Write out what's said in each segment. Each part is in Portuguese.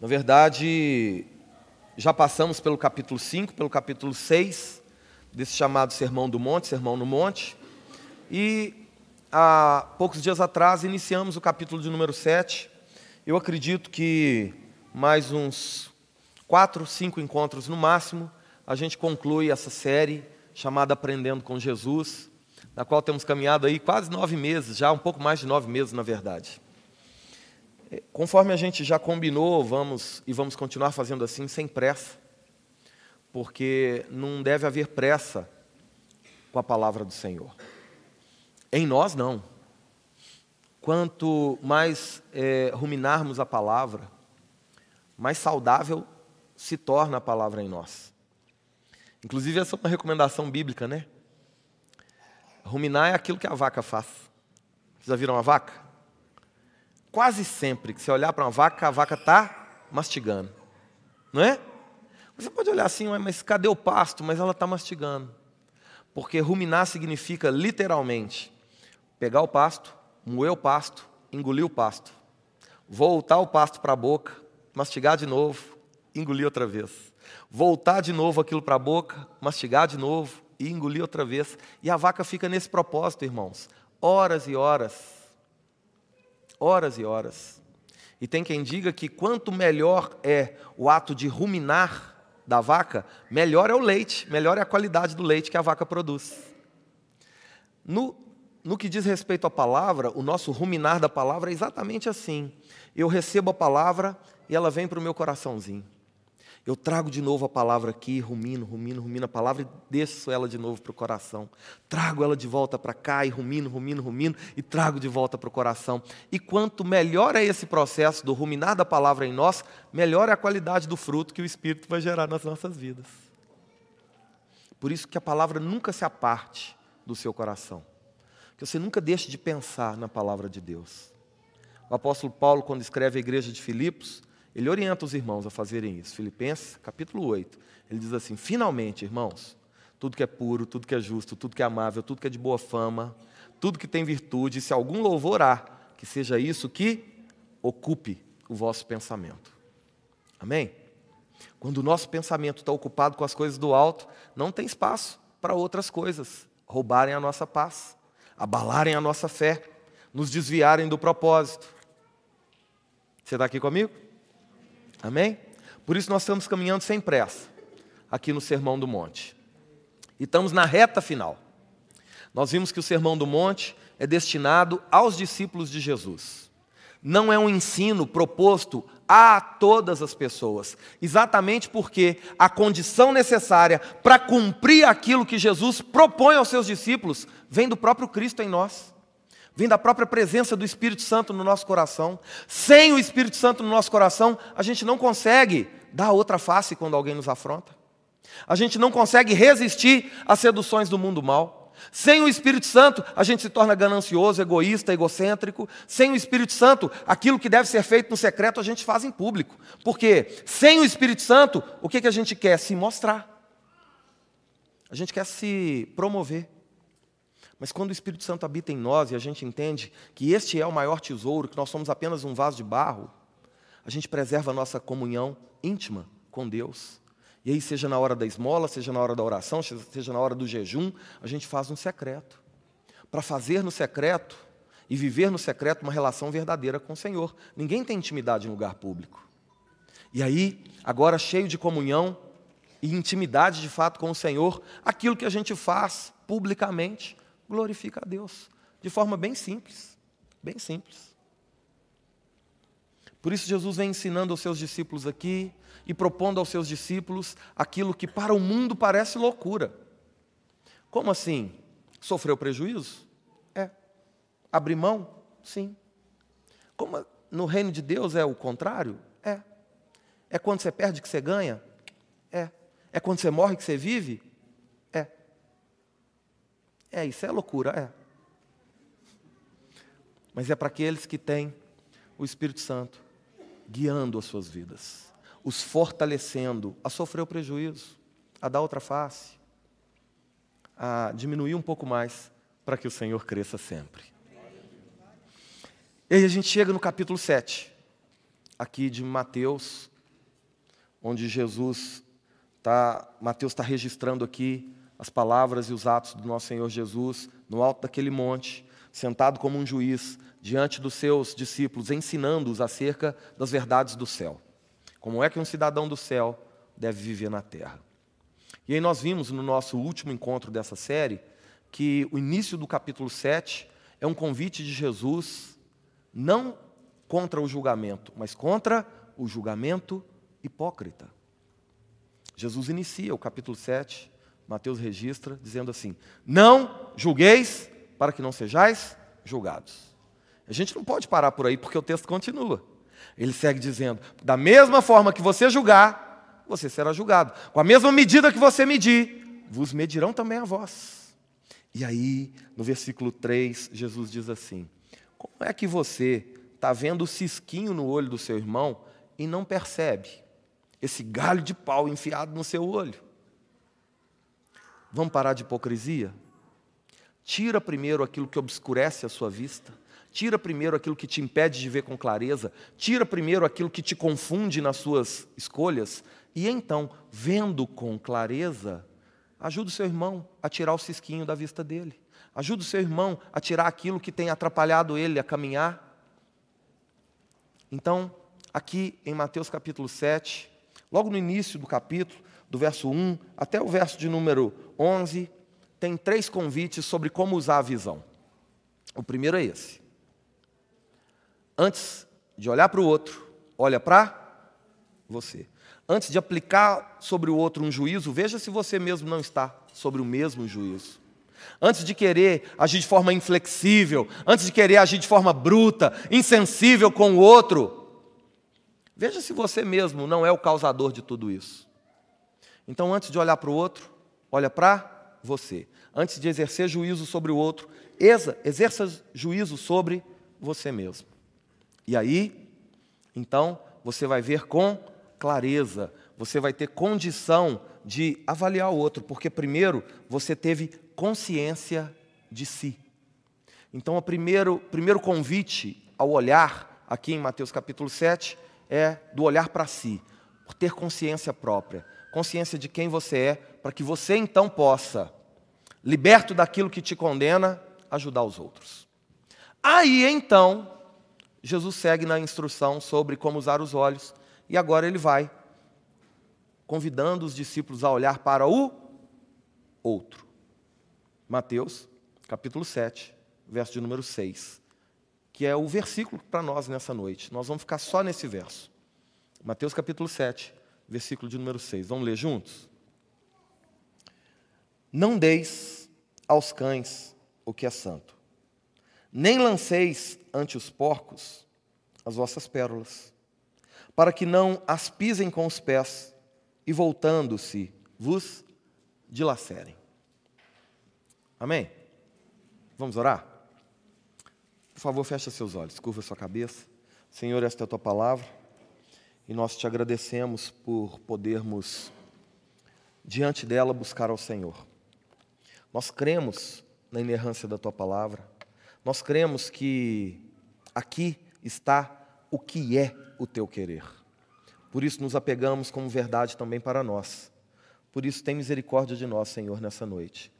Na verdade, já passamos pelo capítulo 5, pelo capítulo 6, desse chamado Sermão do Monte, Sermão no Monte. E há poucos dias atrás iniciamos o capítulo de número 7. Eu acredito que mais uns quatro, cinco encontros no máximo, a gente conclui essa série chamada Aprendendo com Jesus, na qual temos caminhado aí quase nove meses, já um pouco mais de nove meses, na verdade. Conforme a gente já combinou, vamos e vamos continuar fazendo assim sem pressa, porque não deve haver pressa com a palavra do Senhor. Em nós, não. Quanto mais é, ruminarmos a palavra, mais saudável se torna a palavra em nós. Inclusive, essa é uma recomendação bíblica, né? Ruminar é aquilo que a vaca faz. Vocês já viram a vaca? Quase sempre que você olhar para uma vaca, a vaca está mastigando. Não é? Você pode olhar assim, mas cadê o pasto? Mas ela está mastigando. Porque ruminar significa literalmente pegar o pasto, moer o pasto, engolir o pasto, voltar o pasto para a boca, mastigar de novo, engolir outra vez. Voltar de novo aquilo para a boca, mastigar de novo e engolir outra vez. E a vaca fica nesse propósito, irmãos, horas e horas horas e horas. E tem quem diga que quanto melhor é o ato de ruminar da vaca, melhor é o leite, melhor é a qualidade do leite que a vaca produz. No, no que diz respeito à palavra, o nosso ruminar da palavra é exatamente assim. Eu recebo a palavra e ela vem para o meu coraçãozinho. Eu trago de novo a palavra aqui, rumino, rumino, rumino a palavra e desço ela de novo para o coração. Trago ela de volta para cá e rumino, rumino, rumino e trago de volta para o coração. E quanto melhor é esse processo do ruminar da palavra em nós, melhor é a qualidade do fruto que o Espírito vai gerar nas nossas vidas. Por isso que a palavra nunca se aparte do seu coração. Que você nunca deixe de pensar na palavra de Deus. O apóstolo Paulo, quando escreve a igreja de Filipos, ele orienta os irmãos a fazerem isso. Filipenses, capítulo 8. Ele diz assim: Finalmente, irmãos, tudo que é puro, tudo que é justo, tudo que é amável, tudo que é de boa fama, tudo que tem virtude, se algum louvor há, que seja isso que ocupe o vosso pensamento. Amém? Quando o nosso pensamento está ocupado com as coisas do alto, não tem espaço para outras coisas roubarem a nossa paz, abalarem a nossa fé, nos desviarem do propósito. Você está aqui comigo? Amém? Por isso nós estamos caminhando sem pressa, aqui no Sermão do Monte. E estamos na reta final. Nós vimos que o Sermão do Monte é destinado aos discípulos de Jesus. Não é um ensino proposto a todas as pessoas, exatamente porque a condição necessária para cumprir aquilo que Jesus propõe aos seus discípulos vem do próprio Cristo em nós vem da própria presença do Espírito Santo no nosso coração. Sem o Espírito Santo no nosso coração, a gente não consegue dar outra face quando alguém nos afronta. A gente não consegue resistir às seduções do mundo mal. Sem o Espírito Santo, a gente se torna ganancioso, egoísta, egocêntrico. Sem o Espírito Santo, aquilo que deve ser feito no secreto, a gente faz em público. Porque sem o Espírito Santo, o que, que a gente quer? Se mostrar. A gente quer se promover. Mas quando o Espírito Santo habita em nós e a gente entende que este é o maior tesouro, que nós somos apenas um vaso de barro, a gente preserva a nossa comunhão íntima com Deus. E aí, seja na hora da esmola, seja na hora da oração, seja na hora do jejum, a gente faz um secreto. Para fazer no secreto e viver no secreto uma relação verdadeira com o Senhor. Ninguém tem intimidade em lugar público. E aí, agora cheio de comunhão e intimidade de fato com o Senhor, aquilo que a gente faz publicamente, glorifica a Deus, de forma bem simples, bem simples. Por isso Jesus vem ensinando aos seus discípulos aqui e propondo aos seus discípulos aquilo que para o mundo parece loucura. Como assim? Sofreu prejuízo? É. Abrir mão? Sim. Como no reino de Deus é o contrário? É. É quando você perde que você ganha? É. É quando você morre que você vive? É, isso é loucura, é. Mas é para aqueles que têm o Espírito Santo guiando as suas vidas, os fortalecendo a sofrer o prejuízo, a dar outra face, a diminuir um pouco mais para que o Senhor cresça sempre. E aí a gente chega no capítulo 7. aqui de Mateus, onde Jesus está, Mateus está registrando aqui as palavras e os atos do nosso Senhor Jesus no alto daquele monte, sentado como um juiz diante dos seus discípulos, ensinando-os acerca das verdades do céu. Como é que um cidadão do céu deve viver na terra? E aí nós vimos no nosso último encontro dessa série que o início do capítulo 7 é um convite de Jesus não contra o julgamento, mas contra o julgamento hipócrita. Jesus inicia o capítulo 7, Mateus registra, dizendo assim: Não julgueis para que não sejais julgados. A gente não pode parar por aí porque o texto continua. Ele segue dizendo: Da mesma forma que você julgar, você será julgado. Com a mesma medida que você medir, vos medirão também a vós. E aí, no versículo 3, Jesus diz assim: Como é que você está vendo o cisquinho no olho do seu irmão e não percebe esse galho de pau enfiado no seu olho? Vamos parar de hipocrisia? Tira primeiro aquilo que obscurece a sua vista. Tira primeiro aquilo que te impede de ver com clareza. Tira primeiro aquilo que te confunde nas suas escolhas. E então, vendo com clareza, ajuda o seu irmão a tirar o cisquinho da vista dele. Ajuda o seu irmão a tirar aquilo que tem atrapalhado ele a caminhar. Então, aqui em Mateus capítulo 7, logo no início do capítulo, do verso 1 até o verso de número 11, tem três convites sobre como usar a visão. O primeiro é esse. Antes de olhar para o outro, olha para você. Antes de aplicar sobre o outro um juízo, veja se você mesmo não está sobre o mesmo juízo. Antes de querer agir de forma inflexível, antes de querer agir de forma bruta, insensível com o outro, veja se você mesmo não é o causador de tudo isso. Então, antes de olhar para o outro, olha para você. Antes de exercer juízo sobre o outro, exerça juízo sobre você mesmo. E aí, então, você vai ver com clareza, você vai ter condição de avaliar o outro, porque primeiro você teve consciência de si. Então, o primeiro, primeiro convite ao olhar, aqui em Mateus capítulo 7, é do olhar para si, por ter consciência própria, consciência de quem você é, para que você então possa, liberto daquilo que te condena, ajudar os outros. Aí então, Jesus segue na instrução sobre como usar os olhos, e agora ele vai convidando os discípulos a olhar para o outro. Mateus, capítulo 7, verso de número 6, que é o versículo para nós nessa noite. Nós vamos ficar só nesse verso. Mateus, capítulo 7, versículo de número 6. Vamos ler juntos? Não deis aos cães o que é santo, nem lanceis ante os porcos as vossas pérolas, para que não as pisem com os pés e voltando-se vos dilacerem. Amém? Vamos orar? Por favor, feche seus olhos, curva sua cabeça. Senhor, esta é a tua palavra e nós te agradecemos por podermos, diante dela, buscar ao Senhor. Nós cremos na inerrância da tua palavra, nós cremos que aqui está o que é o teu querer. Por isso nos apegamos como verdade também para nós. Por isso, tem misericórdia de nós, Senhor, nessa noite.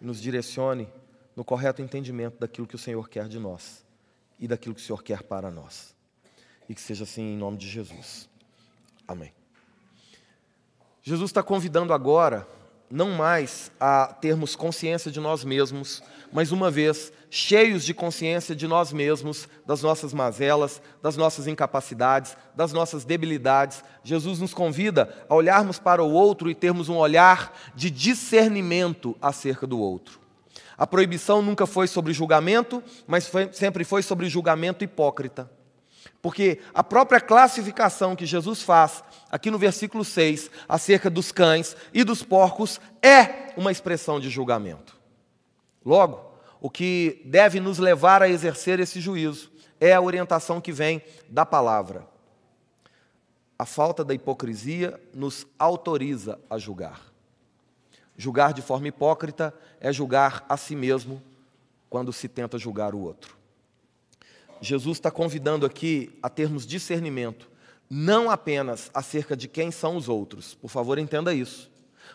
Nos direcione no correto entendimento daquilo que o Senhor quer de nós e daquilo que o Senhor quer para nós. E que seja assim em nome de Jesus. Amém. Jesus está convidando agora, não mais a termos consciência de nós mesmos, mas uma vez cheios de consciência de nós mesmos, das nossas mazelas, das nossas incapacidades, das nossas debilidades, Jesus nos convida a olharmos para o outro e termos um olhar de discernimento acerca do outro. A proibição nunca foi sobre julgamento, mas foi, sempre foi sobre julgamento hipócrita. Porque a própria classificação que Jesus faz aqui no versículo 6 acerca dos cães e dos porcos é uma expressão de julgamento. Logo, o que deve nos levar a exercer esse juízo é a orientação que vem da palavra. A falta da hipocrisia nos autoriza a julgar. Julgar de forma hipócrita é julgar a si mesmo quando se tenta julgar o outro. Jesus está convidando aqui a termos discernimento, não apenas acerca de quem são os outros, por favor entenda isso,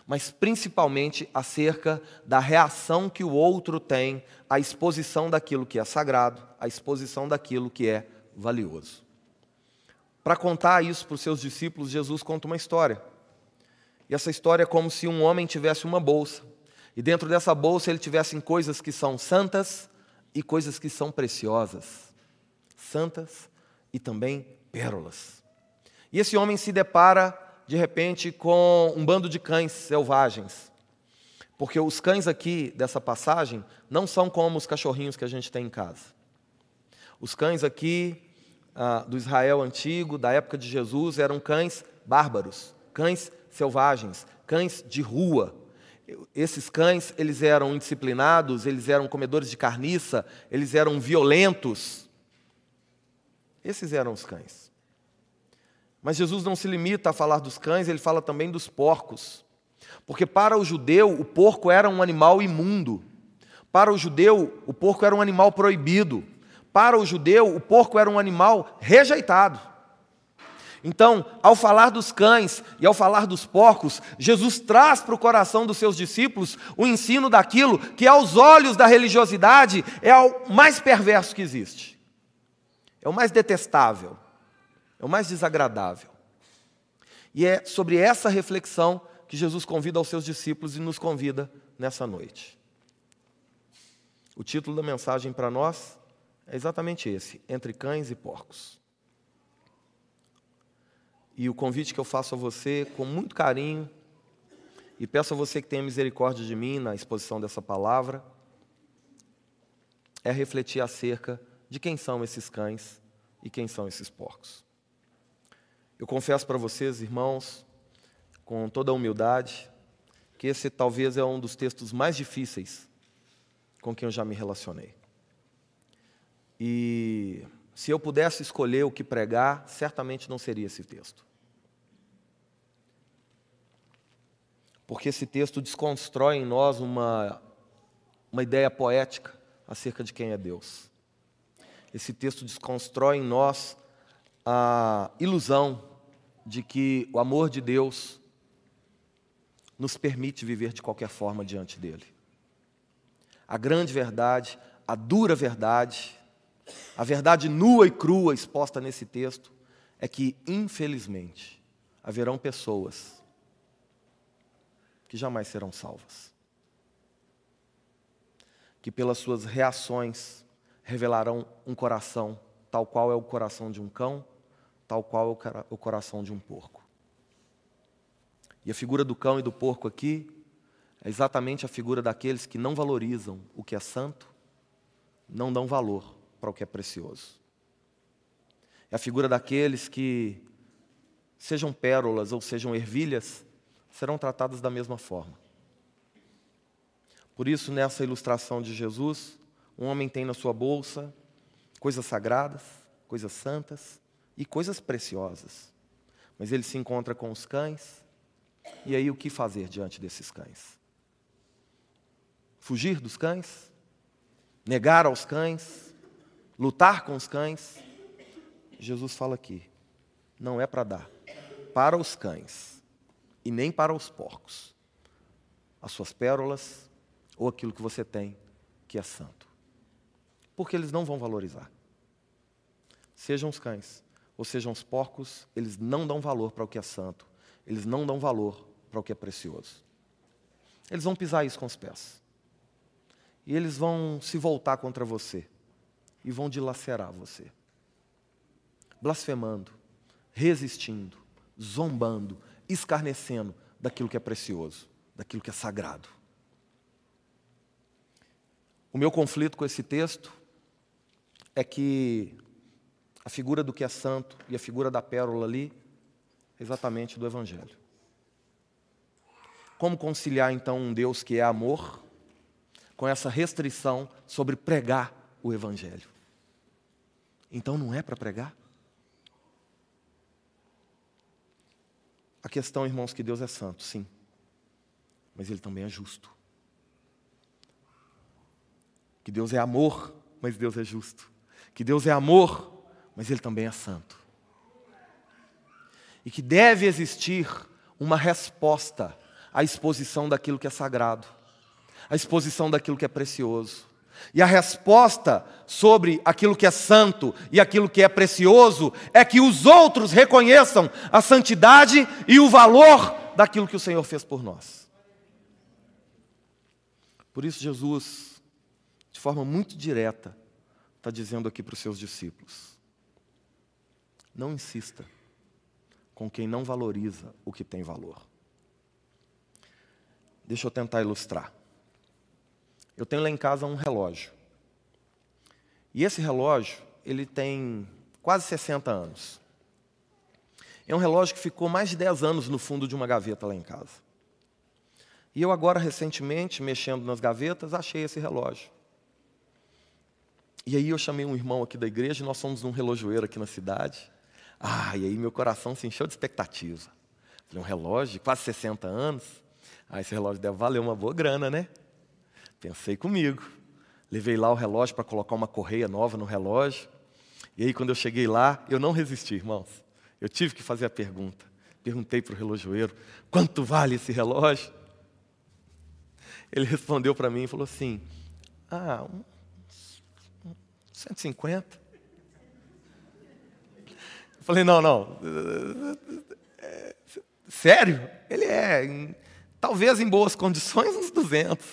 mas principalmente acerca da reação que o outro tem à exposição daquilo que é sagrado, à exposição daquilo que é valioso. Para contar isso para os seus discípulos, Jesus conta uma história. E essa história é como se um homem tivesse uma bolsa, e dentro dessa bolsa ele tivesse coisas que são santas e coisas que são preciosas. Santas e também pérolas. E esse homem se depara, de repente, com um bando de cães selvagens. Porque os cães aqui dessa passagem não são como os cachorrinhos que a gente tem em casa. Os cães aqui ah, do Israel antigo, da época de Jesus, eram cães bárbaros, cães selvagens, cães de rua. Esses cães, eles eram indisciplinados, eles eram comedores de carniça, eles eram violentos. Esses eram os cães. Mas Jesus não se limita a falar dos cães, ele fala também dos porcos. Porque para o judeu, o porco era um animal imundo. Para o judeu, o porco era um animal proibido. Para o judeu, o porco era um animal rejeitado. Então, ao falar dos cães e ao falar dos porcos, Jesus traz para o coração dos seus discípulos o ensino daquilo que, aos olhos da religiosidade, é o mais perverso que existe, é o mais detestável, é o mais desagradável. E é sobre essa reflexão que Jesus convida aos seus discípulos e nos convida nessa noite. O título da mensagem para nós é exatamente esse: Entre Cães e Porcos. E o convite que eu faço a você, com muito carinho, e peço a você que tenha misericórdia de mim na exposição dessa palavra, é refletir acerca de quem são esses cães e quem são esses porcos. Eu confesso para vocês, irmãos, com toda a humildade, que esse talvez é um dos textos mais difíceis com quem eu já me relacionei. E se eu pudesse escolher o que pregar, certamente não seria esse texto. Porque esse texto desconstrói em nós uma, uma ideia poética acerca de quem é Deus. Esse texto desconstrói em nós a ilusão de que o amor de Deus nos permite viver de qualquer forma diante dele. A grande verdade, a dura verdade, a verdade nua e crua exposta nesse texto é que, infelizmente, haverão pessoas que jamais serão salvas, que pelas suas reações revelarão um coração tal qual é o coração de um cão, tal qual é o coração de um porco. E a figura do cão e do porco aqui é exatamente a figura daqueles que não valorizam o que é santo, não dão valor para o que é precioso. É a figura daqueles que, sejam pérolas ou sejam ervilhas, serão tratadas da mesma forma. Por isso, nessa ilustração de Jesus, um homem tem na sua bolsa coisas sagradas, coisas santas e coisas preciosas. Mas ele se encontra com os cães, e aí o que fazer diante desses cães? Fugir dos cães? Negar aos cães? lutar com os cães. Jesus fala aqui: não é para dar para os cães e nem para os porcos as suas pérolas ou aquilo que você tem que é santo. Porque eles não vão valorizar. Sejam os cães ou sejam os porcos, eles não dão valor para o que é santo, eles não dão valor para o que é precioso. Eles vão pisar isso com os pés. E eles vão se voltar contra você e vão dilacerar você. Blasfemando, resistindo, zombando, escarnecendo daquilo que é precioso, daquilo que é sagrado. O meu conflito com esse texto é que a figura do que é santo e a figura da pérola ali é exatamente do Evangelho. Como conciliar então um Deus que é amor com essa restrição sobre pregar o Evangelho? Então não é para pregar? A questão, irmãos, que Deus é santo, sim. Mas Ele também é justo. Que Deus é amor, mas Deus é justo. Que Deus é amor, mas Ele também é santo. E que deve existir uma resposta à exposição daquilo que é sagrado, à exposição daquilo que é precioso. E a resposta sobre aquilo que é santo e aquilo que é precioso é que os outros reconheçam a santidade e o valor daquilo que o Senhor fez por nós. Por isso, Jesus, de forma muito direta, está dizendo aqui para os seus discípulos: não insista com quem não valoriza o que tem valor. Deixa eu tentar ilustrar. Eu tenho lá em casa um relógio. E esse relógio, ele tem quase 60 anos. É um relógio que ficou mais de 10 anos no fundo de uma gaveta lá em casa. E eu agora, recentemente, mexendo nas gavetas, achei esse relógio. E aí eu chamei um irmão aqui da igreja, nós somos um relojoeiro aqui na cidade. Ah, e aí meu coração se encheu de expectativa. Falei, um relógio de quase 60 anos? Ah, esse relógio deve valer uma boa grana, né? Pensei comigo. Levei lá o relógio para colocar uma correia nova no relógio. E aí, quando eu cheguei lá, eu não resisti, irmãos. Eu tive que fazer a pergunta. Perguntei para o relojoeiro: quanto vale esse relógio? Ele respondeu para mim e falou assim: Ah, 150. Eu falei: Não, não. É, sério? Ele é, em, talvez em boas condições, uns 200.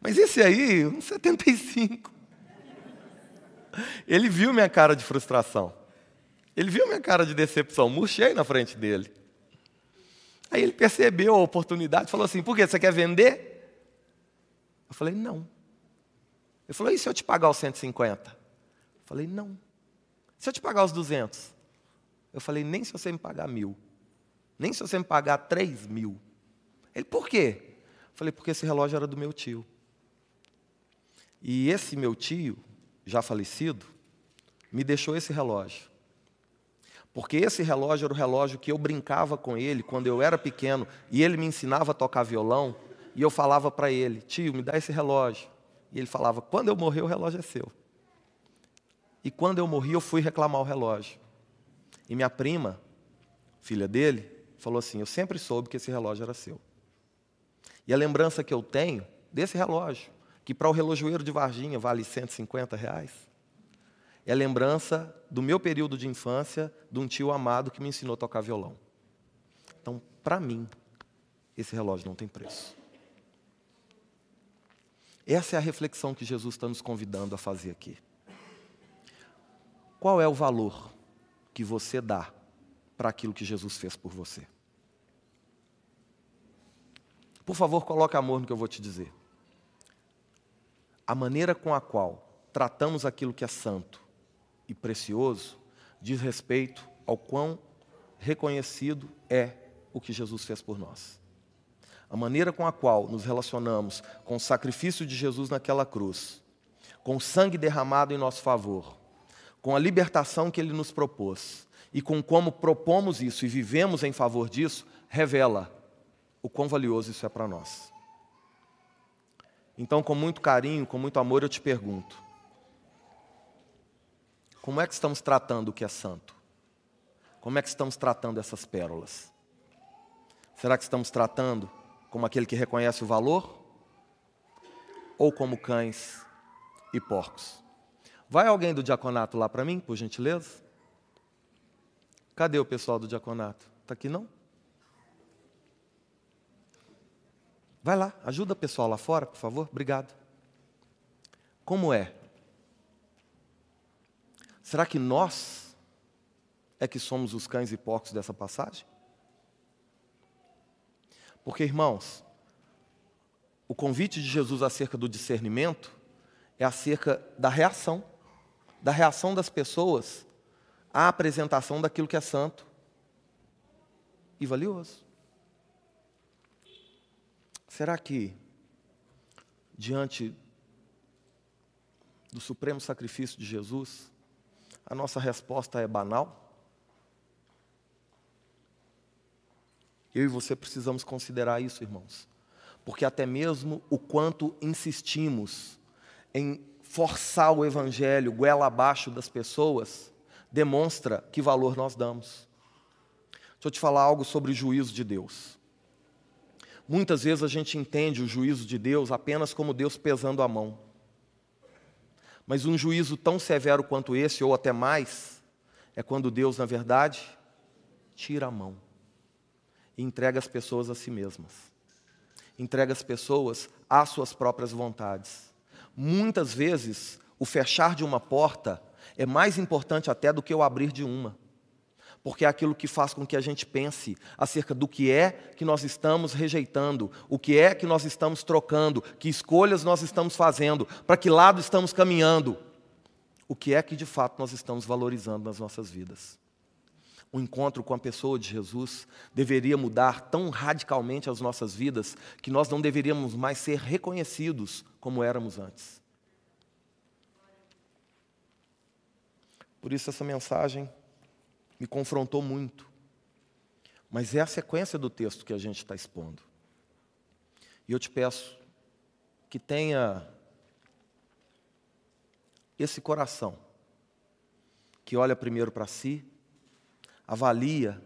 Mas esse aí, uns 75. Ele viu minha cara de frustração. Ele viu minha cara de decepção. Murchei na frente dele. Aí ele percebeu a oportunidade e falou assim: Por que? Você quer vender? Eu falei: Não. Ele falou: E se eu te pagar os 150? Eu falei: Não. Se eu te pagar os 200? Eu falei: Nem se você me pagar mil. Nem se você me pagar 3 mil. Ele: Por quê? Eu falei: Porque esse relógio era do meu tio. E esse meu tio, já falecido, me deixou esse relógio. Porque esse relógio era o relógio que eu brincava com ele quando eu era pequeno e ele me ensinava a tocar violão e eu falava para ele: "Tio, me dá esse relógio". E ele falava: "Quando eu morrer, o relógio é seu". E quando eu morri, eu fui reclamar o relógio. E minha prima, filha dele, falou assim: "Eu sempre soube que esse relógio era seu". E a lembrança que eu tenho desse relógio que para o relojoeiro de Varginha vale 150 reais, é a lembrança do meu período de infância de um tio amado que me ensinou a tocar violão. Então, para mim, esse relógio não tem preço. Essa é a reflexão que Jesus está nos convidando a fazer aqui. Qual é o valor que você dá para aquilo que Jesus fez por você? Por favor, coloque amor no que eu vou te dizer a maneira com a qual tratamos aquilo que é santo e precioso diz respeito ao quão reconhecido é o que Jesus fez por nós. A maneira com a qual nos relacionamos com o sacrifício de Jesus naquela cruz, com o sangue derramado em nosso favor, com a libertação que ele nos propôs e com como propomos isso e vivemos em favor disso, revela o quão valioso isso é para nós. Então, com muito carinho, com muito amor, eu te pergunto: como é que estamos tratando o que é santo? Como é que estamos tratando essas pérolas? Será que estamos tratando como aquele que reconhece o valor? Ou como cães e porcos? Vai alguém do diaconato lá para mim, por gentileza? Cadê o pessoal do diaconato? Está aqui não? Vai lá, ajuda o pessoal lá fora, por favor. Obrigado. Como é? Será que nós é que somos os cães e porcos dessa passagem? Porque, irmãos, o convite de Jesus acerca do discernimento é acerca da reação, da reação das pessoas à apresentação daquilo que é santo e valioso. Será que, diante do supremo sacrifício de Jesus, a nossa resposta é banal? Eu e você precisamos considerar isso, irmãos. Porque até mesmo o quanto insistimos em forçar o evangelho goela abaixo das pessoas demonstra que valor nós damos. Deixa eu te falar algo sobre o juízo de Deus. Muitas vezes a gente entende o juízo de Deus apenas como Deus pesando a mão. Mas um juízo tão severo quanto esse, ou até mais, é quando Deus, na verdade, tira a mão e entrega as pessoas a si mesmas. Entrega as pessoas às suas próprias vontades. Muitas vezes, o fechar de uma porta é mais importante até do que o abrir de uma porque é aquilo que faz com que a gente pense acerca do que é que nós estamos rejeitando, o que é que nós estamos trocando, que escolhas nós estamos fazendo, para que lado estamos caminhando, o que é que de fato nós estamos valorizando nas nossas vidas. O encontro com a pessoa de Jesus deveria mudar tão radicalmente as nossas vidas que nós não deveríamos mais ser reconhecidos como éramos antes. Por isso, essa mensagem me confrontou muito. Mas é a sequência do texto que a gente está expondo. E eu te peço que tenha esse coração, que olha primeiro para si, avalia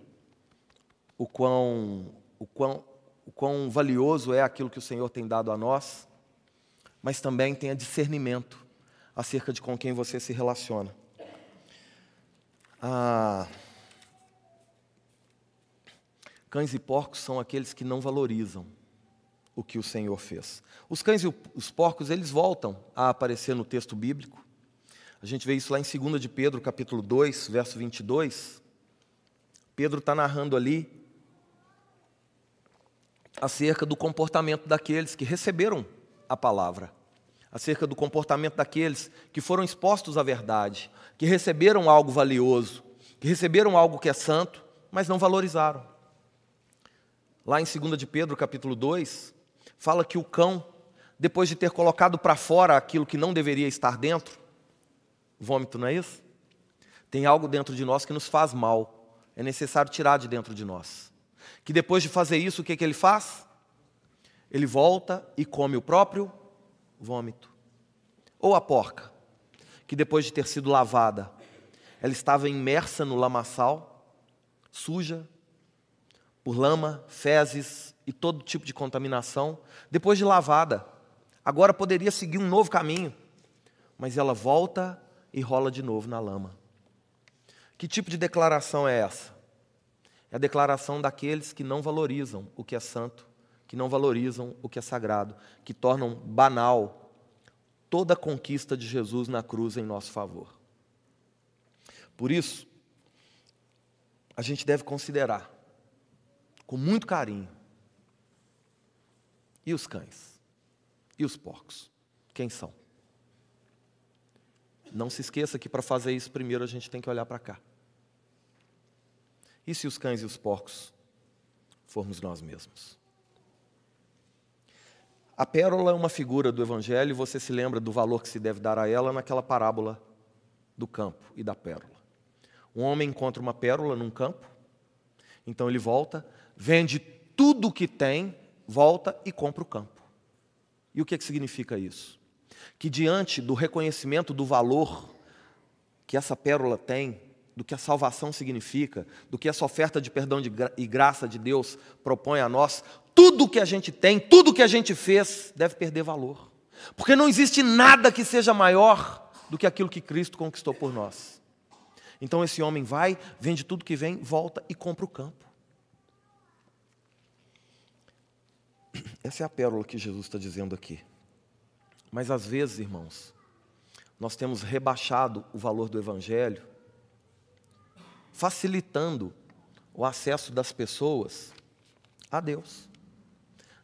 o quão, o, quão, o quão valioso é aquilo que o Senhor tem dado a nós, mas também tenha discernimento acerca de com quem você se relaciona. Ah, Cães e porcos são aqueles que não valorizam o que o Senhor fez. Os cães e os porcos, eles voltam a aparecer no texto bíblico. A gente vê isso lá em 2 de Pedro, capítulo 2, verso 22. Pedro está narrando ali acerca do comportamento daqueles que receberam a palavra, acerca do comportamento daqueles que foram expostos à verdade, que receberam algo valioso, que receberam algo que é santo, mas não valorizaram. Lá em 2 de Pedro, capítulo 2, fala que o cão, depois de ter colocado para fora aquilo que não deveria estar dentro, vômito, não é isso? Tem algo dentro de nós que nos faz mal. É necessário tirar de dentro de nós. Que depois de fazer isso, o que, que ele faz? Ele volta e come o próprio vômito. Ou a porca, que depois de ter sido lavada, ela estava imersa no lamaçal, suja, por lama, fezes e todo tipo de contaminação, depois de lavada. Agora poderia seguir um novo caminho, mas ela volta e rola de novo na lama. Que tipo de declaração é essa? É a declaração daqueles que não valorizam o que é santo, que não valorizam o que é sagrado, que tornam banal toda a conquista de Jesus na cruz em nosso favor. Por isso, a gente deve considerar com muito carinho. E os cães? E os porcos? Quem são? Não se esqueça que para fazer isso, primeiro a gente tem que olhar para cá. E se os cães e os porcos formos nós mesmos? A pérola é uma figura do Evangelho e você se lembra do valor que se deve dar a ela naquela parábola do campo e da pérola. Um homem encontra uma pérola num campo, então ele volta, vende tudo o que tem, volta e compra o campo. E o que, é que significa isso? Que diante do reconhecimento do valor que essa pérola tem, do que a salvação significa, do que essa oferta de perdão e graça de Deus propõe a nós, tudo que a gente tem, tudo que a gente fez, deve perder valor. Porque não existe nada que seja maior do que aquilo que Cristo conquistou por nós. Então esse homem vai, vende tudo que vem, volta e compra o campo. Essa é a pérola que Jesus está dizendo aqui. Mas às vezes, irmãos, nós temos rebaixado o valor do Evangelho, facilitando o acesso das pessoas a Deus.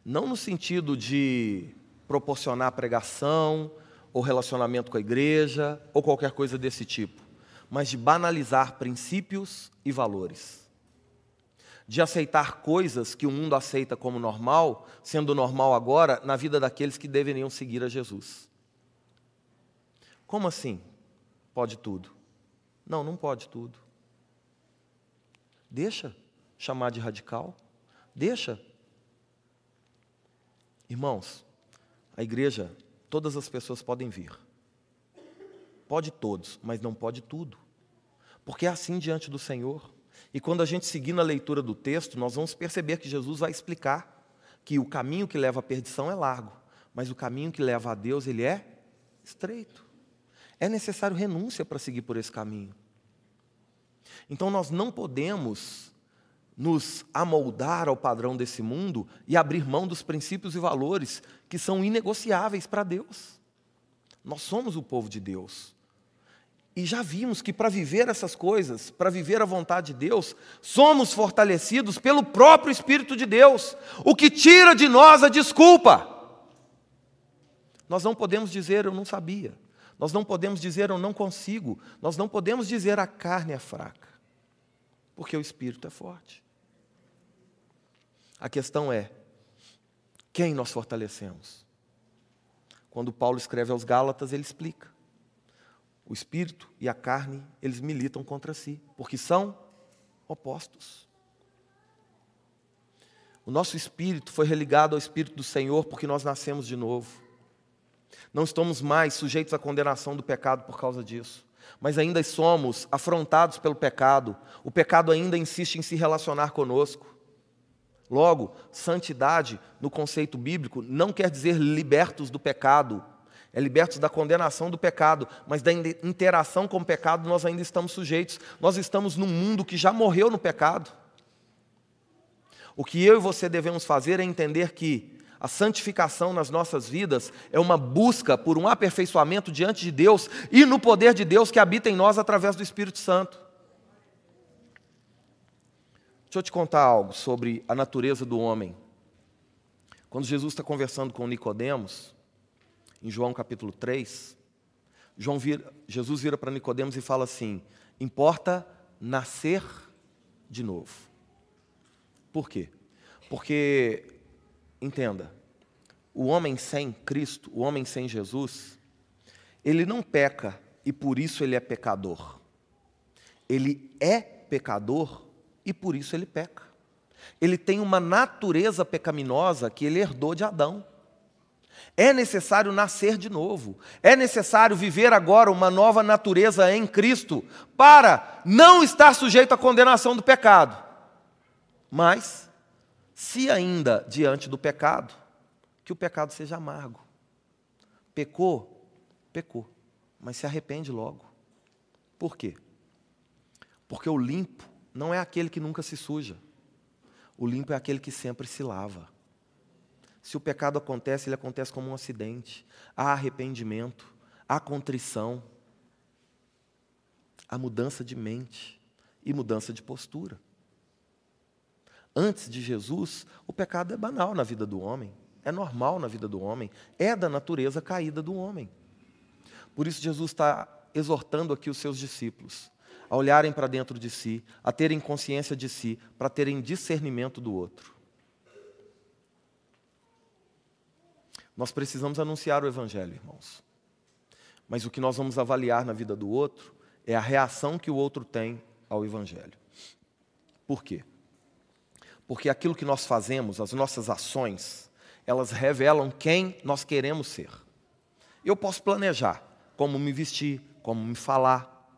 Não no sentido de proporcionar pregação, ou relacionamento com a igreja, ou qualquer coisa desse tipo, mas de banalizar princípios e valores de aceitar coisas que o mundo aceita como normal, sendo normal agora na vida daqueles que deveriam seguir a Jesus. Como assim? Pode tudo? Não, não pode tudo. Deixa chamar de radical. Deixa. Irmãos, a igreja, todas as pessoas podem vir. Pode todos, mas não pode tudo. Porque é assim diante do Senhor. E quando a gente seguir na leitura do texto, nós vamos perceber que Jesus vai explicar que o caminho que leva à perdição é largo, mas o caminho que leva a Deus, ele é estreito. É necessário renúncia para seguir por esse caminho. Então nós não podemos nos amoldar ao padrão desse mundo e abrir mão dos princípios e valores que são inegociáveis para Deus. Nós somos o povo de Deus. E já vimos que para viver essas coisas, para viver a vontade de Deus, somos fortalecidos pelo próprio Espírito de Deus, o que tira de nós a desculpa. Nós não podemos dizer eu não sabia, nós não podemos dizer eu não consigo, nós não podemos dizer a carne é fraca, porque o Espírito é forte. A questão é: quem nós fortalecemos? Quando Paulo escreve aos Gálatas, ele explica o espírito e a carne, eles militam contra si, porque são opostos. O nosso espírito foi religado ao espírito do Senhor porque nós nascemos de novo. Não estamos mais sujeitos à condenação do pecado por causa disso, mas ainda somos afrontados pelo pecado. O pecado ainda insiste em se relacionar conosco. Logo, santidade, no conceito bíblico, não quer dizer libertos do pecado, é libertos da condenação do pecado, mas da interação com o pecado nós ainda estamos sujeitos. Nós estamos num mundo que já morreu no pecado. O que eu e você devemos fazer é entender que a santificação nas nossas vidas é uma busca por um aperfeiçoamento diante de Deus e no poder de Deus que habita em nós através do Espírito Santo. Deixa eu te contar algo sobre a natureza do homem. Quando Jesus está conversando com Nicodemos, em João capítulo 3, João vira, Jesus vira para Nicodemos e fala assim: importa nascer de novo. Por quê? Porque, entenda, o homem sem Cristo, o homem sem Jesus, ele não peca e por isso ele é pecador. Ele é pecador e por isso ele peca. Ele tem uma natureza pecaminosa que ele herdou de Adão. É necessário nascer de novo. É necessário viver agora uma nova natureza em Cristo para não estar sujeito à condenação do pecado. Mas, se ainda diante do pecado, que o pecado seja amargo. Pecou? Pecou. Mas se arrepende logo. Por quê? Porque o limpo não é aquele que nunca se suja. O limpo é aquele que sempre se lava. Se o pecado acontece, ele acontece como um acidente. Há arrependimento, há contrição, há mudança de mente e mudança de postura. Antes de Jesus, o pecado é banal na vida do homem, é normal na vida do homem, é da natureza caída do homem. Por isso, Jesus está exortando aqui os seus discípulos a olharem para dentro de si, a terem consciência de si, para terem discernimento do outro. Nós precisamos anunciar o Evangelho, irmãos. Mas o que nós vamos avaliar na vida do outro é a reação que o outro tem ao Evangelho. Por quê? Porque aquilo que nós fazemos, as nossas ações, elas revelam quem nós queremos ser. Eu posso planejar como me vestir, como me falar.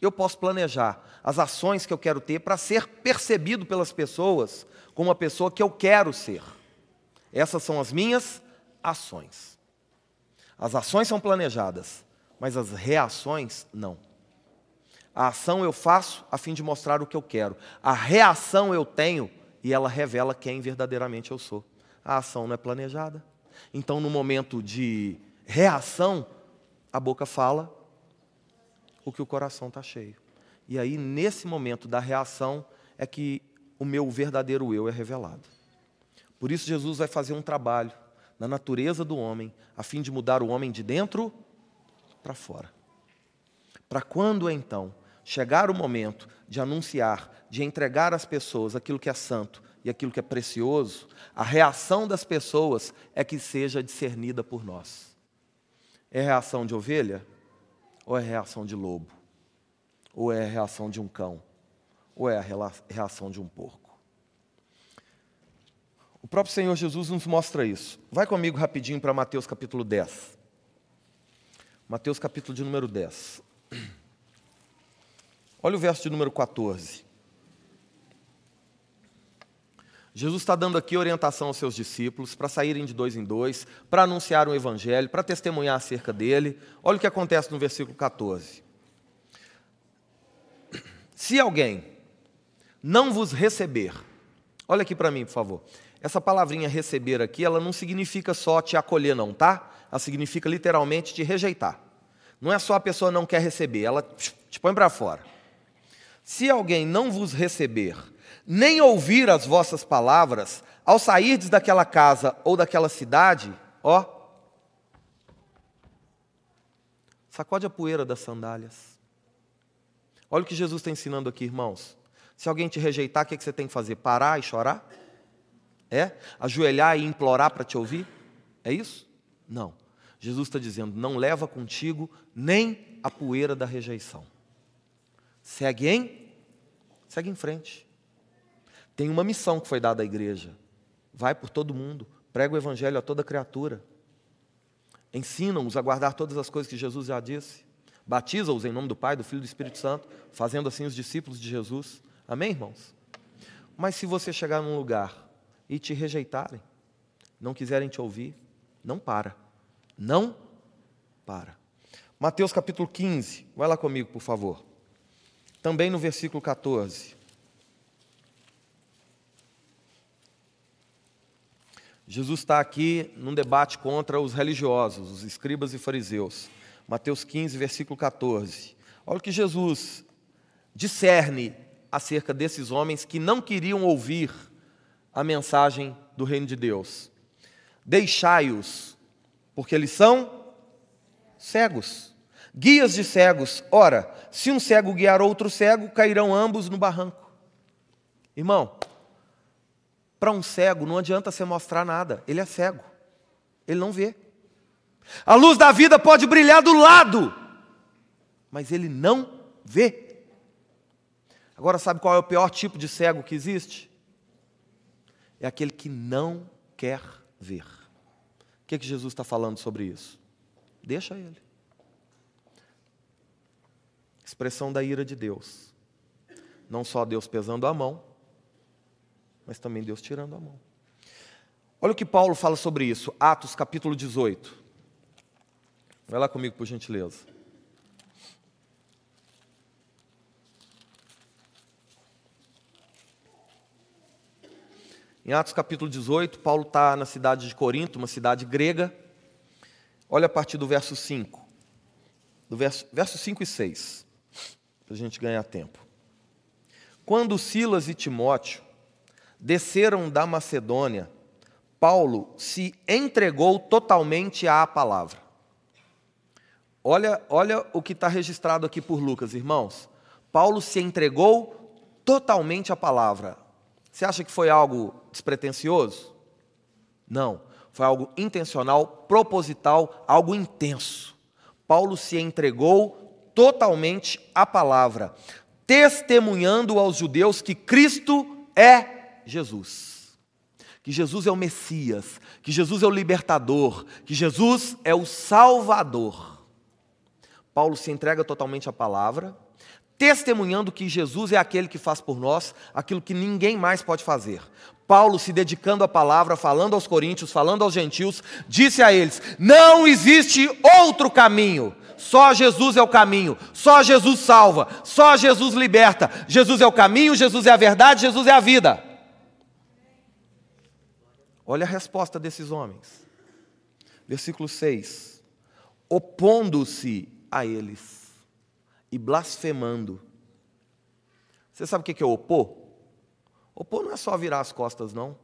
Eu posso planejar as ações que eu quero ter para ser percebido pelas pessoas como uma pessoa que eu quero ser. Essas são as minhas ações. As ações são planejadas, mas as reações não. A ação eu faço a fim de mostrar o que eu quero. A reação eu tenho e ela revela quem verdadeiramente eu sou. A ação não é planejada. Então, no momento de reação, a boca fala o que o coração está cheio. E aí, nesse momento da reação, é que o meu verdadeiro eu é revelado. Por isso, Jesus vai fazer um trabalho na natureza do homem, a fim de mudar o homem de dentro para fora. Para quando então chegar o momento de anunciar, de entregar às pessoas aquilo que é santo e aquilo que é precioso, a reação das pessoas é que seja discernida por nós. É reação de ovelha? Ou é reação de lobo? Ou é reação de um cão? Ou é a reação de um porco? O próprio Senhor Jesus nos mostra isso. Vai comigo rapidinho para Mateus capítulo 10. Mateus capítulo de número 10. Olha o verso de número 14. Jesus está dando aqui orientação aos seus discípulos para saírem de dois em dois, para anunciar o Evangelho, para testemunhar acerca dele. Olha o que acontece no versículo 14. Se alguém não vos receber, olha aqui para mim, por favor. Essa palavrinha receber aqui, ela não significa só te acolher, não, tá? Ela significa literalmente te rejeitar. Não é só a pessoa não quer receber, ela te põe para fora. Se alguém não vos receber, nem ouvir as vossas palavras, ao sairdes daquela casa ou daquela cidade, ó, sacode a poeira das sandálias. Olha o que Jesus está ensinando aqui, irmãos. Se alguém te rejeitar, o que você tem que fazer? Parar e chorar? É? Ajoelhar e implorar para te ouvir? É isso? Não. Jesus está dizendo: não leva contigo nem a poeira da rejeição. Segue em, segue em frente. Tem uma missão que foi dada à igreja. Vai por todo mundo, prega o evangelho a toda criatura. Ensina-os a guardar todas as coisas que Jesus já disse. Batiza-os em nome do Pai, do Filho e do Espírito Santo, fazendo assim os discípulos de Jesus. Amém, irmãos? Mas se você chegar num lugar e te rejeitarem, não quiserem te ouvir, não para. Não para. Mateus capítulo 15, vai lá comigo, por favor. Também no versículo 14. Jesus está aqui num debate contra os religiosos, os escribas e fariseus. Mateus 15, versículo 14. Olha o que Jesus discerne acerca desses homens que não queriam ouvir a mensagem do reino de Deus. Deixai-os, porque eles são cegos, guias de cegos. Ora, se um cego guiar outro cego, cairão ambos no barranco. Irmão, para um cego não adianta você mostrar nada, ele é cego, ele não vê. A luz da vida pode brilhar do lado, mas ele não vê. Agora, sabe qual é o pior tipo de cego que existe? É aquele que não quer ver. O que, é que Jesus está falando sobre isso? Deixa ele. Expressão da ira de Deus. Não só Deus pesando a mão, mas também Deus tirando a mão. Olha o que Paulo fala sobre isso, Atos capítulo 18. Vai lá comigo, por gentileza. Em Atos capítulo 18, Paulo está na cidade de Corinto, uma cidade grega. Olha a partir do verso 5. Do verso, verso 5 e 6, para a gente ganhar tempo. Quando Silas e Timóteo desceram da Macedônia, Paulo se entregou totalmente à palavra. Olha, olha o que está registrado aqui por Lucas, irmãos. Paulo se entregou totalmente à palavra. Você acha que foi algo despretensioso? Não. Foi algo intencional, proposital, algo intenso. Paulo se entregou totalmente à palavra, testemunhando aos judeus que Cristo é Jesus. Que Jesus é o Messias, que Jesus é o libertador, que Jesus é o Salvador. Paulo se entrega totalmente à palavra, testemunhando que Jesus é aquele que faz por nós aquilo que ninguém mais pode fazer. Paulo, se dedicando à palavra, falando aos coríntios, falando aos gentios, disse a eles: Não existe outro caminho. Só Jesus é o caminho, só Jesus salva, só Jesus liberta. Jesus é o caminho, Jesus é a verdade, Jesus é a vida. Olha a resposta desses homens. Versículo 6: Opondo-se a eles e blasfemando. Você sabe o que é opor? Opor não é só virar as costas, não.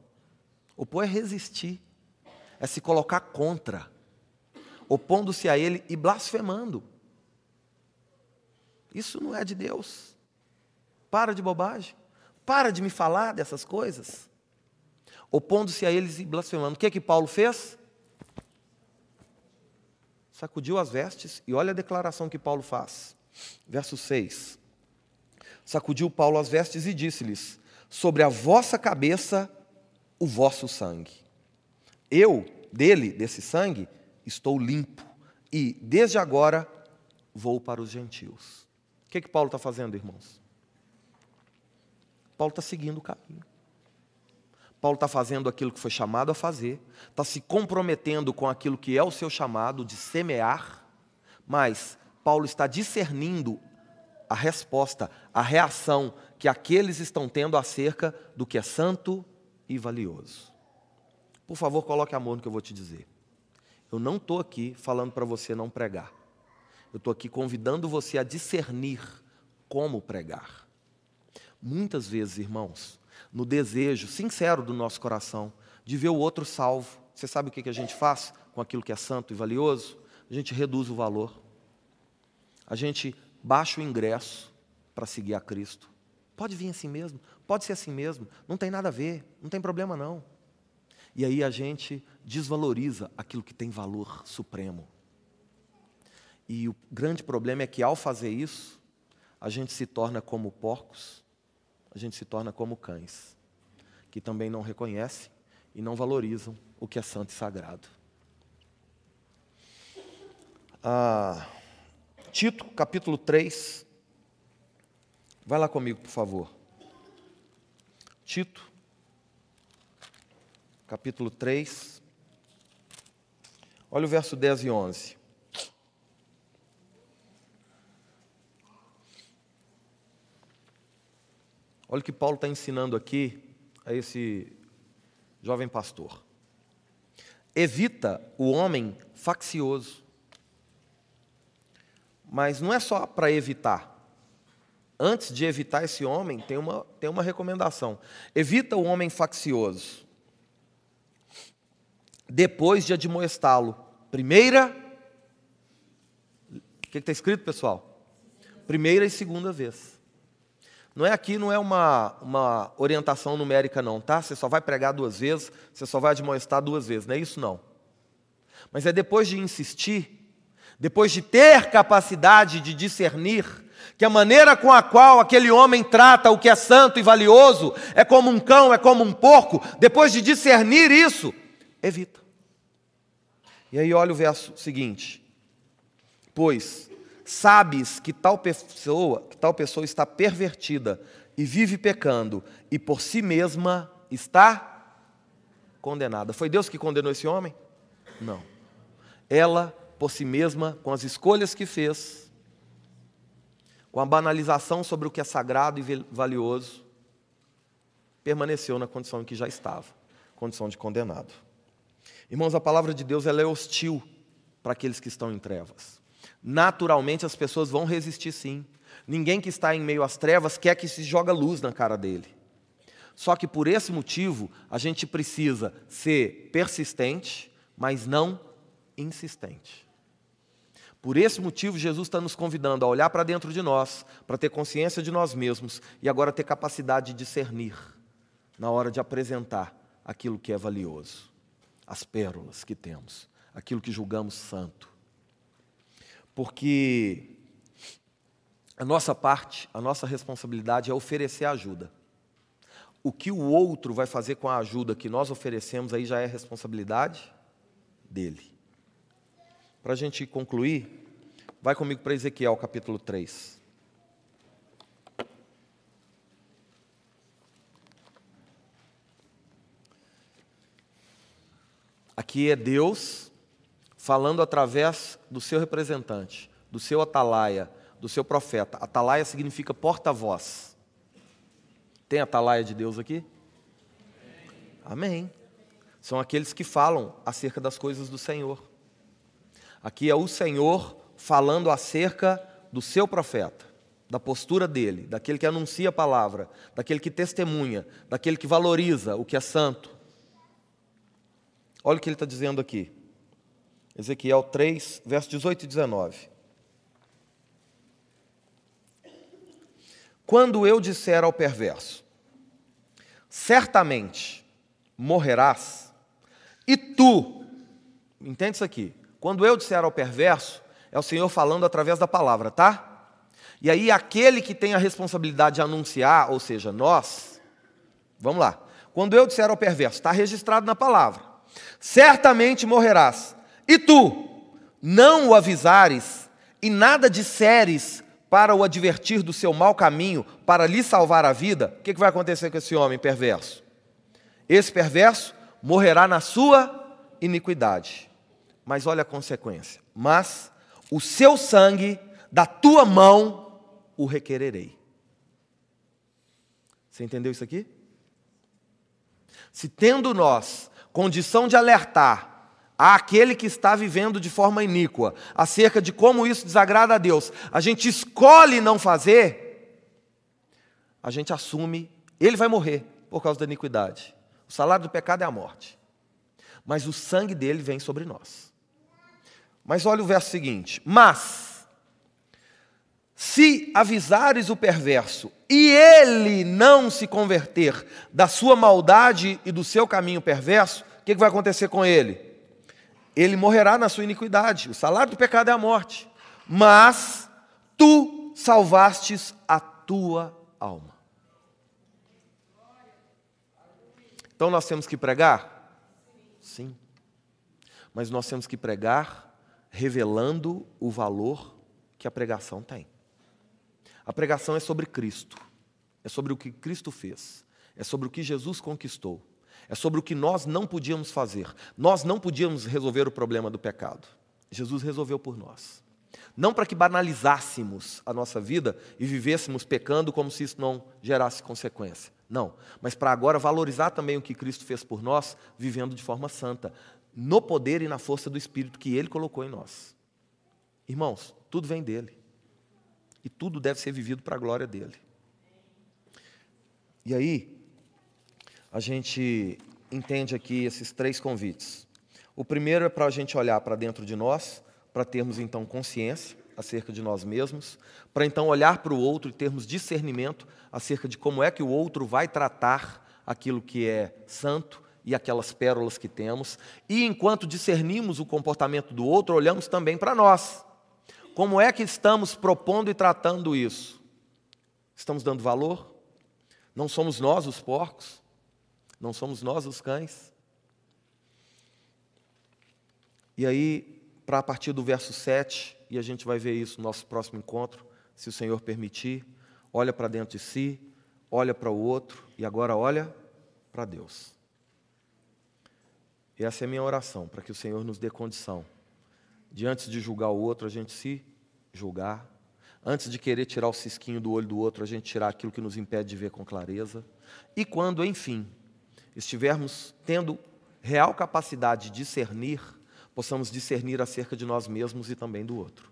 Opor é resistir, é se colocar contra, opondo-se a ele e blasfemando. Isso não é de Deus. Para de bobagem. Para de me falar dessas coisas opondo-se a eles e blasfemando. O que é que Paulo fez? Sacudiu as vestes e olha a declaração que Paulo faz. Verso 6. Sacudiu Paulo as vestes e disse-lhes: Sobre a vossa cabeça o vosso sangue. Eu, dele, desse sangue, estou limpo. e desde agora vou para os gentios. O que, que Paulo está fazendo, irmãos? Paulo está seguindo o caminho. Paulo está fazendo aquilo que foi chamado a fazer, está se comprometendo com aquilo que é o seu chamado de semear, mas Paulo está discernindo a resposta, a reação que aqueles estão tendo acerca do que é santo e valioso. Por favor, coloque amor no que eu vou te dizer. Eu não estou aqui falando para você não pregar. Eu estou aqui convidando você a discernir como pregar. Muitas vezes, irmãos, no desejo sincero do nosso coração de ver o outro salvo. Você sabe o que a gente faz com aquilo que é santo e valioso? A gente reduz o valor. A gente baixa o ingresso para seguir a Cristo. Pode vir assim mesmo, pode ser assim mesmo, não tem nada a ver, não tem problema não. E aí a gente desvaloriza aquilo que tem valor supremo. E o grande problema é que ao fazer isso, a gente se torna como porcos a gente se torna como cães, que também não reconhecem e não valorizam o que é santo e sagrado. Ah, Tito, capítulo 3. Vai lá comigo, por favor. Tito, capítulo 3. Olha o verso 10 e 11. Olha o que Paulo está ensinando aqui a esse jovem pastor. Evita o homem faccioso. Mas não é só para evitar. Antes de evitar esse homem, tem uma, tem uma recomendação. Evita o homem faccioso. Depois de admoestá-lo. Primeira. O que está escrito, pessoal? Primeira e segunda vez. Não é aqui, não é uma, uma orientação numérica, não, tá? Você só vai pregar duas vezes, você só vai admoestar duas vezes, não é isso, não. Mas é depois de insistir, depois de ter capacidade de discernir, que a maneira com a qual aquele homem trata o que é santo e valioso é como um cão, é como um porco, depois de discernir isso, evita. E aí olha o verso seguinte: Pois sabes que tal pessoa, que tal pessoa está pervertida e vive pecando e por si mesma está condenada. Foi Deus que condenou esse homem? Não. Ela por si mesma, com as escolhas que fez, com a banalização sobre o que é sagrado e valioso, permaneceu na condição em que já estava, condição de condenado. Irmãos, a palavra de Deus ela é hostil para aqueles que estão em trevas naturalmente as pessoas vão resistir sim. Ninguém que está em meio às trevas quer que se joga luz na cara dele. Só que por esse motivo, a gente precisa ser persistente, mas não insistente. Por esse motivo, Jesus está nos convidando a olhar para dentro de nós, para ter consciência de nós mesmos e agora ter capacidade de discernir na hora de apresentar aquilo que é valioso, as pérolas que temos, aquilo que julgamos santo porque a nossa parte, a nossa responsabilidade é oferecer ajuda. O que o outro vai fazer com a ajuda que nós oferecemos aí já é responsabilidade dele. Para a gente concluir, vai comigo para Ezequiel capítulo 3. Aqui é Deus falando através do seu representante, do seu atalaia, do seu profeta. Atalaia significa porta-voz. Tem atalaia de Deus aqui? Amém. São aqueles que falam acerca das coisas do Senhor. Aqui é o Senhor falando acerca do seu profeta, da postura dele, daquele que anuncia a palavra, daquele que testemunha, daquele que valoriza o que é santo. Olha o que ele está dizendo aqui. Ezequiel 3, verso 18 e 19. Quando eu disser ao perverso, certamente morrerás, e tu, entende isso aqui? Quando eu disser ao perverso, é o Senhor falando através da palavra, tá? E aí, aquele que tem a responsabilidade de anunciar, ou seja, nós, vamos lá. Quando eu disser ao perverso, está registrado na palavra, certamente morrerás, e tu não o avisares e nada disseres para o advertir do seu mau caminho, para lhe salvar a vida, o que vai acontecer com esse homem perverso? Esse perverso morrerá na sua iniquidade. Mas olha a consequência. Mas o seu sangue da tua mão o requererei. Você entendeu isso aqui? Se tendo nós condição de alertar àquele que está vivendo de forma iníqua acerca de como isso desagrada a Deus, a gente escolhe não fazer, a gente assume, ele vai morrer por causa da iniquidade. O salário do pecado é a morte. Mas o sangue dele vem sobre nós. Mas olha o verso seguinte: Mas, se avisares o perverso e ele não se converter da sua maldade e do seu caminho perverso, o que vai acontecer com ele? Ele morrerá na sua iniquidade. O salário do pecado é a morte. Mas tu salvastes a tua alma. Então nós temos que pregar? Sim. Mas nós temos que pregar revelando o valor que a pregação tem. A pregação é sobre Cristo, é sobre o que Cristo fez, é sobre o que Jesus conquistou, é sobre o que nós não podíamos fazer. Nós não podíamos resolver o problema do pecado. Jesus resolveu por nós. Não para que banalizássemos a nossa vida e vivêssemos pecando como se isso não gerasse consequência. Não, mas para agora valorizar também o que Cristo fez por nós, vivendo de forma santa, no poder e na força do Espírito que Ele colocou em nós. Irmãos, tudo vem dele. E tudo deve ser vivido para a glória dele. E aí, a gente entende aqui esses três convites. O primeiro é para a gente olhar para dentro de nós, para termos então consciência acerca de nós mesmos, para então olhar para o outro e termos discernimento acerca de como é que o outro vai tratar aquilo que é santo e aquelas pérolas que temos. E enquanto discernimos o comportamento do outro, olhamos também para nós. Como é que estamos propondo e tratando isso? Estamos dando valor? Não somos nós os porcos? Não somos nós os cães? E aí, para a partir do verso 7, e a gente vai ver isso no nosso próximo encontro, se o Senhor permitir, olha para dentro de si, olha para o outro e agora olha para Deus. E essa é a minha oração, para que o Senhor nos dê condição de antes de julgar o outro, a gente se julgar. Antes de querer tirar o cisquinho do olho do outro, a gente tirar aquilo que nos impede de ver com clareza. E quando, enfim, estivermos tendo real capacidade de discernir, possamos discernir acerca de nós mesmos e também do outro.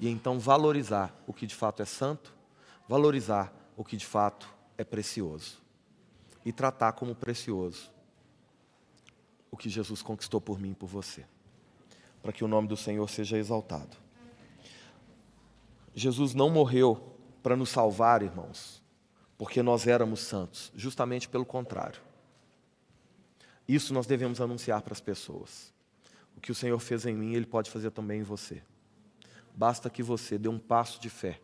E então valorizar o que de fato é santo, valorizar o que de fato é precioso. E tratar como precioso o que Jesus conquistou por mim e por você para que o nome do Senhor seja exaltado. Jesus não morreu para nos salvar, irmãos, porque nós éramos santos, justamente pelo contrário. Isso nós devemos anunciar para as pessoas. O que o Senhor fez em mim, Ele pode fazer também em você. Basta que você dê um passo de fé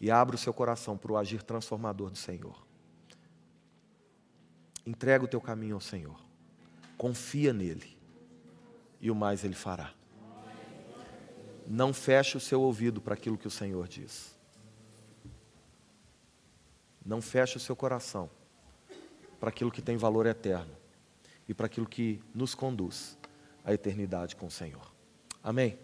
e abra o seu coração para o agir transformador do Senhor. Entrega o teu caminho ao Senhor. Confia nele. E o mais Ele fará não feche o seu ouvido para aquilo que o Senhor diz. Não feche o seu coração para aquilo que tem valor eterno e para aquilo que nos conduz à eternidade com o Senhor. Amém?